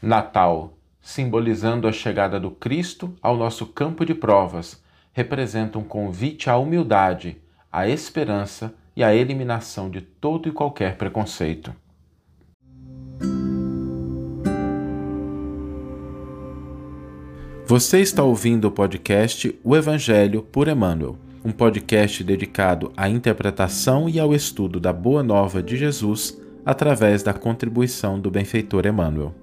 Natal, simbolizando a chegada do Cristo ao nosso campo de provas, representa um convite à humildade, à esperança e à eliminação de todo e qualquer preconceito. Você está ouvindo o podcast O Evangelho por Emmanuel, um podcast dedicado à interpretação e ao estudo da Boa Nova de Jesus através da contribuição do benfeitor Emmanuel.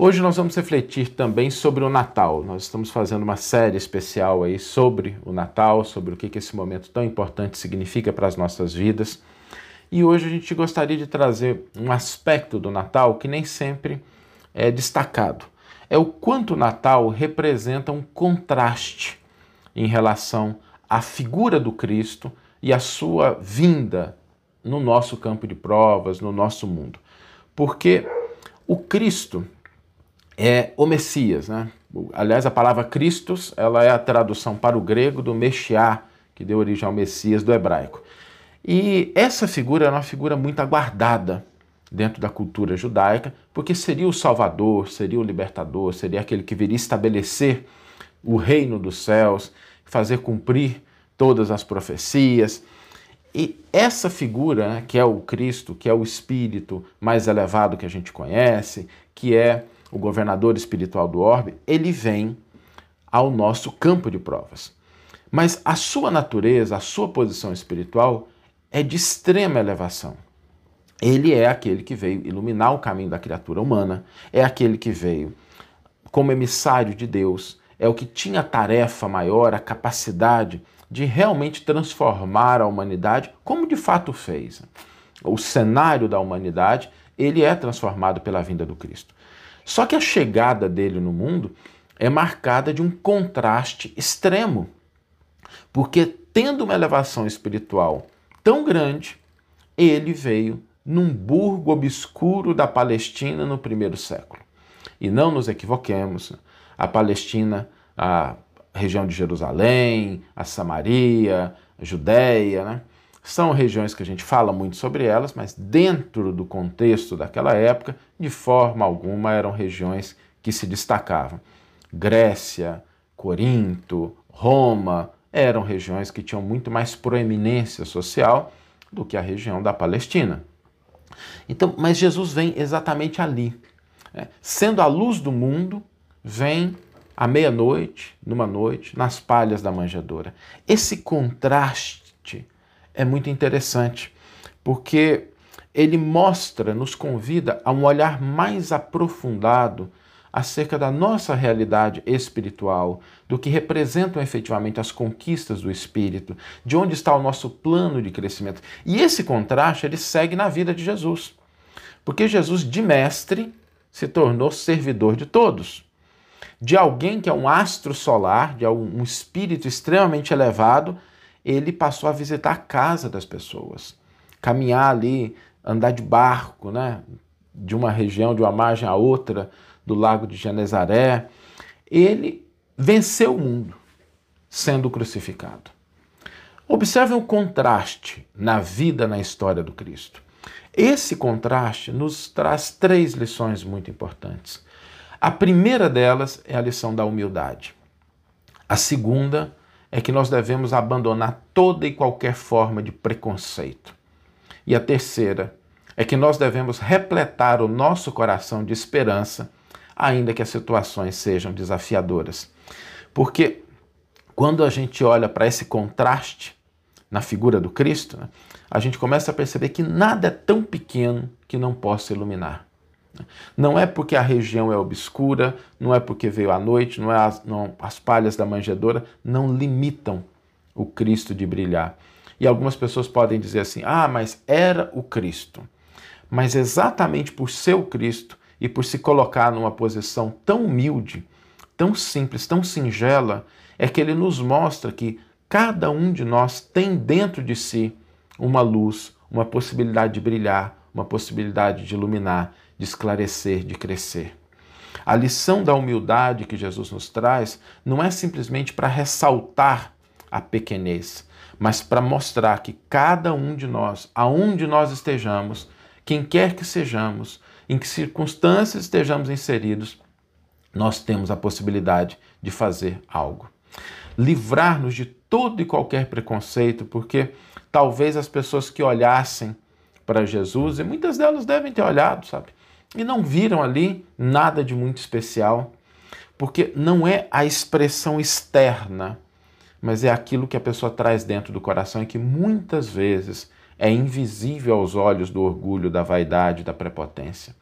Hoje nós vamos refletir também sobre o Natal. Nós estamos fazendo uma série especial aí sobre o Natal, sobre o que esse momento tão importante significa para as nossas vidas. E hoje a gente gostaria de trazer um aspecto do Natal que nem sempre é destacado. É o quanto o Natal representa um contraste em relação à figura do Cristo e a sua vinda no nosso campo de provas, no nosso mundo. Porque o Cristo é o Messias, né? Aliás, a palavra Christos, ela é a tradução para o grego do Meshiá, que deu origem ao Messias do hebraico. E essa figura é uma figura muito aguardada dentro da cultura judaica, porque seria o Salvador, seria o libertador, seria aquele que viria estabelecer o reino dos céus, fazer cumprir todas as profecias. E essa figura, né, que é o Cristo, que é o Espírito mais elevado que a gente conhece, que é o governador espiritual do orbe, ele vem ao nosso campo de provas. Mas a sua natureza, a sua posição espiritual é de extrema elevação. Ele é aquele que veio iluminar o caminho da criatura humana, é aquele que veio como emissário de Deus, é o que tinha a tarefa maior, a capacidade de realmente transformar a humanidade, como de fato fez. O cenário da humanidade, ele é transformado pela vinda do Cristo. Só que a chegada dele no mundo é marcada de um contraste extremo. Porque tendo uma elevação espiritual tão grande, ele veio num burgo obscuro da Palestina no primeiro século. E não nos equivoquemos, a Palestina, a região de Jerusalém, a Samaria, a Judéia, né? São regiões que a gente fala muito sobre elas, mas dentro do contexto daquela época, de forma alguma eram regiões que se destacavam. Grécia, Corinto, Roma eram regiões que tinham muito mais proeminência social do que a região da Palestina. Então, mas Jesus vem exatamente ali. Né? Sendo a luz do mundo, vem à meia-noite, numa noite, nas palhas da manjedoura. Esse contraste é muito interessante, porque ele mostra, nos convida a um olhar mais aprofundado acerca da nossa realidade espiritual, do que representam efetivamente as conquistas do espírito, de onde está o nosso plano de crescimento. E esse contraste ele segue na vida de Jesus. Porque Jesus de mestre se tornou servidor de todos. De alguém que é um astro solar, de um espírito extremamente elevado, ele passou a visitar a casa das pessoas, caminhar ali, andar de barco, né, de uma região, de uma margem a outra, do lago de Genezaré. Ele venceu o mundo sendo crucificado. Observem o contraste na vida, na história do Cristo. Esse contraste nos traz três lições muito importantes. A primeira delas é a lição da humildade. A segunda é que nós devemos abandonar toda e qualquer forma de preconceito. E a terceira é que nós devemos repletar o nosso coração de esperança ainda que as situações sejam desafiadoras. Porque quando a gente olha para esse contraste na figura do Cristo, né, a gente começa a perceber que nada é tão pequeno que não possa iluminar. Não é porque a região é obscura, não é porque veio a noite, não é as, não, as palhas da manjedoura não limitam o Cristo de brilhar. E algumas pessoas podem dizer assim: ah, mas era o Cristo. Mas exatamente por ser o Cristo, e por se colocar numa posição tão humilde, tão simples, tão singela, é que ele nos mostra que cada um de nós tem dentro de si uma luz, uma possibilidade de brilhar, uma possibilidade de iluminar, de esclarecer, de crescer. A lição da humildade que Jesus nos traz não é simplesmente para ressaltar a pequenez, mas para mostrar que cada um de nós, aonde nós estejamos, quem quer que sejamos, em que circunstâncias estejamos inseridos, nós temos a possibilidade de fazer algo. Livrar-nos de todo e qualquer preconceito, porque talvez as pessoas que olhassem para Jesus, e muitas delas devem ter olhado, sabe? E não viram ali nada de muito especial, porque não é a expressão externa, mas é aquilo que a pessoa traz dentro do coração e que muitas vezes é invisível aos olhos do orgulho, da vaidade, da prepotência.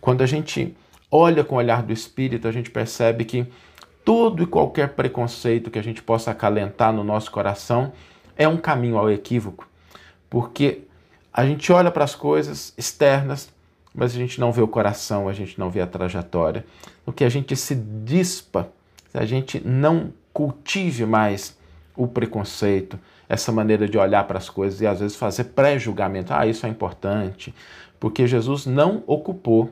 Quando a gente olha com o olhar do espírito, a gente percebe que todo e qualquer preconceito que a gente possa acalentar no nosso coração é um caminho ao equívoco, porque a gente olha para as coisas externas, mas a gente não vê o coração, a gente não vê a trajetória. O que a gente se dispa, a gente não cultive mais o preconceito, essa maneira de olhar para as coisas e às vezes fazer pré-julgamento. Ah, isso é importante. Porque Jesus não ocupou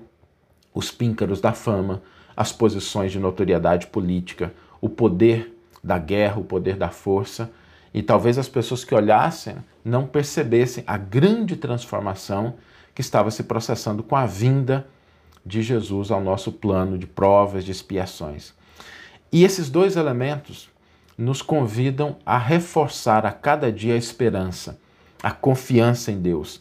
os píncaros da fama, as posições de notoriedade política, o poder da guerra, o poder da força. E talvez as pessoas que olhassem não percebessem a grande transformação que estava se processando com a vinda de Jesus ao nosso plano de provas, de expiações. E esses dois elementos nos convidam a reforçar a cada dia a esperança, a confiança em Deus.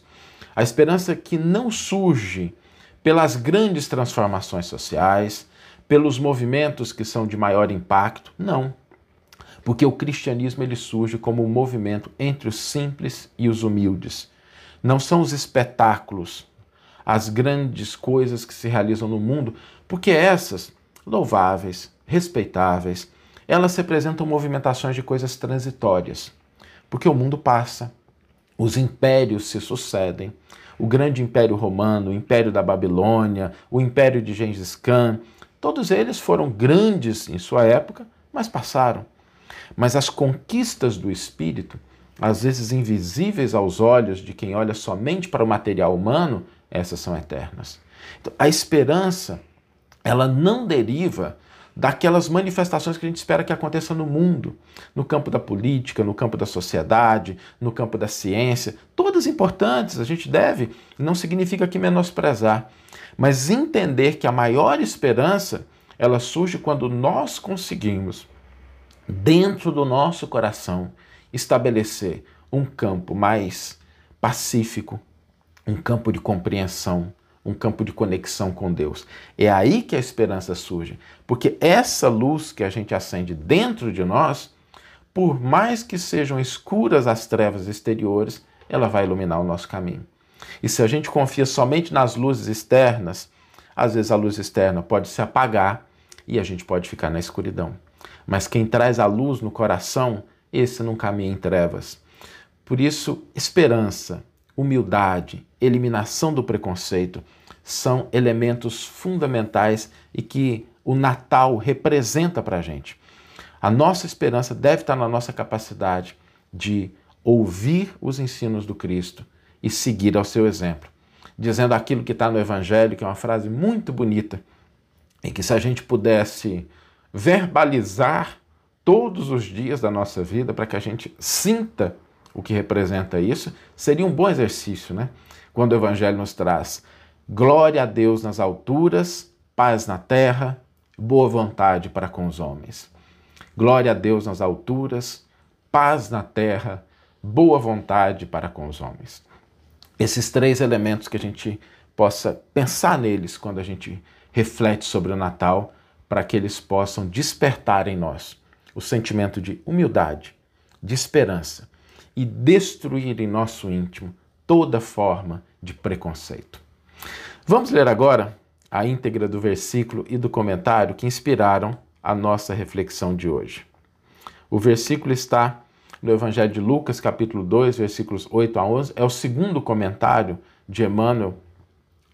A esperança que não surge pelas grandes transformações sociais, pelos movimentos que são de maior impacto, não. Porque o cristianismo ele surge como um movimento entre os simples e os humildes. Não são os espetáculos, as grandes coisas que se realizam no mundo, porque essas, louváveis, respeitáveis, elas representam movimentações de coisas transitórias, porque o mundo passa, os impérios se sucedem. O grande império romano, o império da Babilônia, o império de Gengis Khan, todos eles foram grandes em sua época, mas passaram. Mas as conquistas do espírito, às vezes invisíveis aos olhos de quem olha somente para o material humano, essas são eternas. Então, a esperança, ela não deriva daquelas manifestações que a gente espera que aconteça no mundo, no campo da política, no campo da sociedade, no campo da ciência, todas importantes, a gente deve, não significa que menosprezar, mas entender que a maior esperança, ela surge quando nós conseguimos dentro do nosso coração estabelecer um campo mais pacífico, um campo de compreensão, um campo de conexão com Deus. É aí que a esperança surge, porque essa luz que a gente acende dentro de nós, por mais que sejam escuras as trevas exteriores, ela vai iluminar o nosso caminho. E se a gente confia somente nas luzes externas, às vezes a luz externa pode se apagar e a gente pode ficar na escuridão. Mas quem traz a luz no coração, esse não caminha em trevas. Por isso, esperança, humildade, eliminação do preconceito são elementos fundamentais e que o Natal representa para a gente. A nossa esperança deve estar na nossa capacidade de ouvir os ensinos do Cristo e seguir ao seu exemplo, dizendo aquilo que está no Evangelho, que é uma frase muito bonita, em que se a gente pudesse verbalizar todos os dias da nossa vida para que a gente sinta o que representa isso, seria um bom exercício, né? Quando o Evangelho nos traz glória a Deus nas alturas, paz na terra, boa vontade para com os homens. Glória a Deus nas alturas, paz na terra, boa vontade para com os homens. Esses três elementos que a gente possa pensar neles quando a gente reflete sobre o Natal, para que eles possam despertar em nós o sentimento de humildade, de esperança e destruir em nosso íntimo toda forma de preconceito. Vamos ler agora a íntegra do versículo e do comentário que inspiraram a nossa reflexão de hoje. O versículo está no Evangelho de Lucas, capítulo 2, versículos 8 a 11. É o segundo comentário de Emmanuel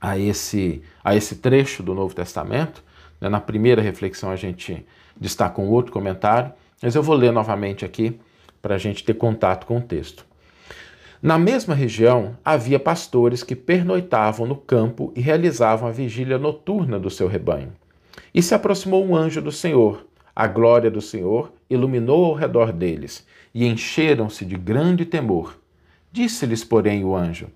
a esse, a esse trecho do Novo Testamento. Né, na primeira reflexão a gente destaca um outro comentário, mas eu vou ler novamente aqui para a gente ter contato com o texto. Na mesma região, havia pastores que pernoitavam no campo e realizavam a vigília noturna do seu rebanho. E se aproximou um anjo do Senhor. A glória do Senhor iluminou ao redor deles, e encheram-se de grande temor. Disse-lhes, porém, o anjo: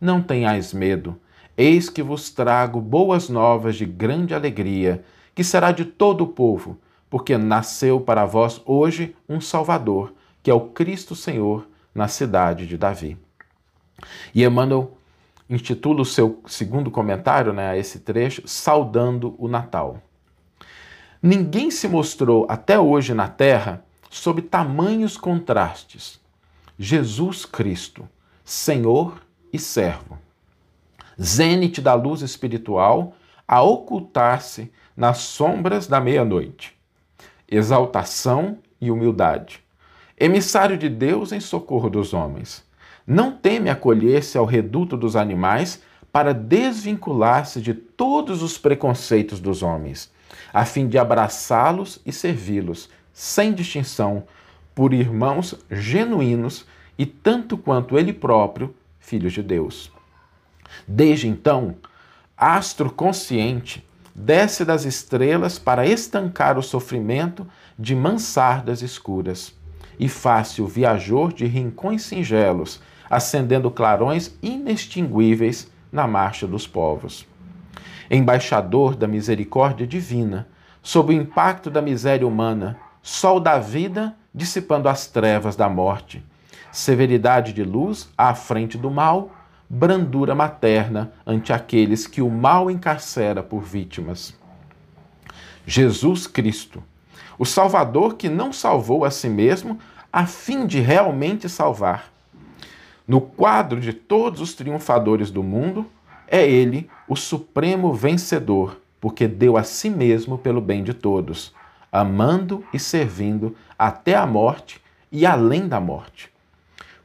Não tenhais medo, Eis que vos trago boas novas de grande alegria, que será de todo o povo, porque nasceu para vós hoje um Salvador, que é o Cristo Senhor, na cidade de Davi. E Emmanuel intitula o seu segundo comentário né, a esse trecho, Saudando o Natal. Ninguém se mostrou até hoje na Terra sob tamanhos contrastes. Jesus Cristo, Senhor e servo. Zênite da luz espiritual a ocultar-se nas sombras da meia-noite. Exaltação e humildade. Emissário de Deus em socorro dos homens não teme acolher-se ao reduto dos animais para desvincular-se de todos os preconceitos dos homens, a fim de abraçá-los e servi-los, sem distinção, por irmãos genuínos e tanto quanto ele próprio, filhos de Deus. Desde então, astro consciente desce das estrelas para estancar o sofrimento de mansardas escuras e fácil viajor de rincões singelos acendendo clarões inextinguíveis na marcha dos povos. Embaixador da misericórdia divina, sob o impacto da miséria humana, sol da vida dissipando as trevas da morte, severidade de luz à frente do mal, brandura materna ante aqueles que o mal encarcera por vítimas. Jesus Cristo, o Salvador que não salvou a si mesmo a fim de realmente salvar, no quadro de todos os triunfadores do mundo, é ele o supremo vencedor, porque deu a si mesmo pelo bem de todos, amando e servindo até a morte e além da morte.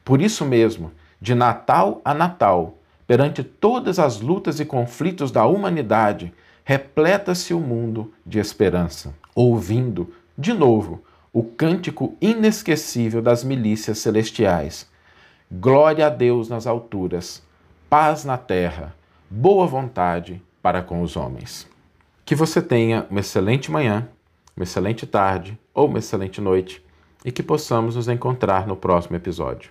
Por isso mesmo, de Natal a Natal, perante todas as lutas e conflitos da humanidade, repleta-se o mundo de esperança, ouvindo, de novo, o cântico inesquecível das milícias celestiais Glória a Deus nas alturas, paz na terra, boa vontade para com os homens. Que você tenha uma excelente manhã, uma excelente tarde ou uma excelente noite e que possamos nos encontrar no próximo episódio.